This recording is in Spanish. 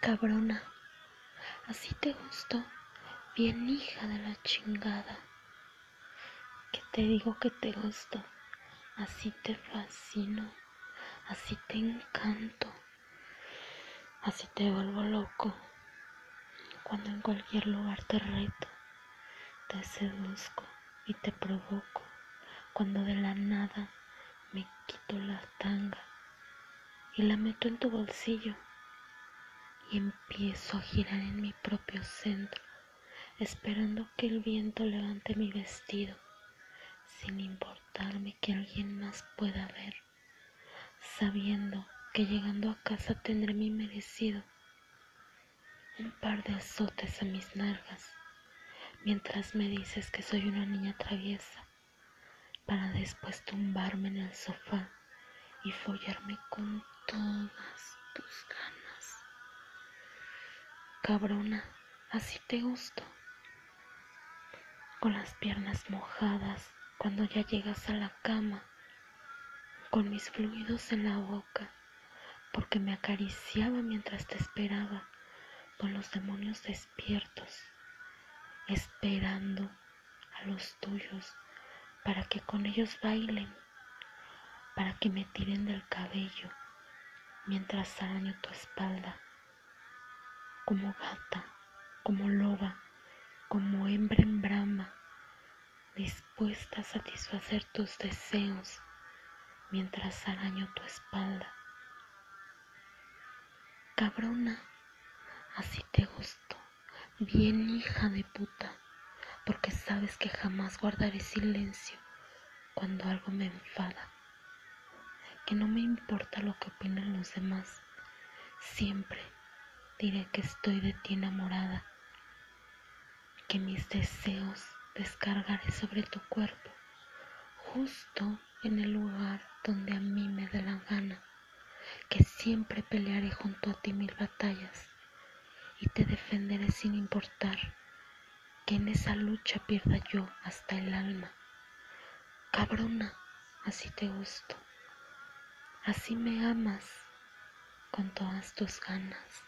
Cabrona, así te gusto, bien hija de la chingada. Que te digo que te gusto, así te fascino, así te encanto, así te vuelvo loco. Cuando en cualquier lugar te reto, te seduzco y te provoco. Cuando de la nada me quito la tanga y la meto en tu bolsillo y empiezo a girar en mi propio centro, esperando que el viento levante mi vestido, sin importarme que alguien más pueda ver, sabiendo que llegando a casa tendré mi merecido, un par de azotes a mis nargas, mientras me dices que soy una niña traviesa, para después tumbarme en el sofá y follarme con todas tus ganas. Cabrona, así te gusto. Con las piernas mojadas cuando ya llegas a la cama, con mis fluidos en la boca, porque me acariciaba mientras te esperaba, con los demonios despiertos, esperando a los tuyos para que con ellos bailen, para que me tiren del cabello mientras araño tu espalda como gata, como loba, como hembra en brama, dispuesta a satisfacer tus deseos mientras araño tu espalda. Cabrona, así te gusto, bien hija de puta, porque sabes que jamás guardaré silencio cuando algo me enfada, que no me importa lo que opinen los demás, siempre diré que estoy de ti enamorada, que mis deseos descargaré sobre tu cuerpo, justo en el lugar donde a mí me dé la gana, que siempre pelearé junto a ti mil batallas y te defenderé sin importar que en esa lucha pierda yo hasta el alma. Cabrona, así te gusto, así me amas con todas tus ganas.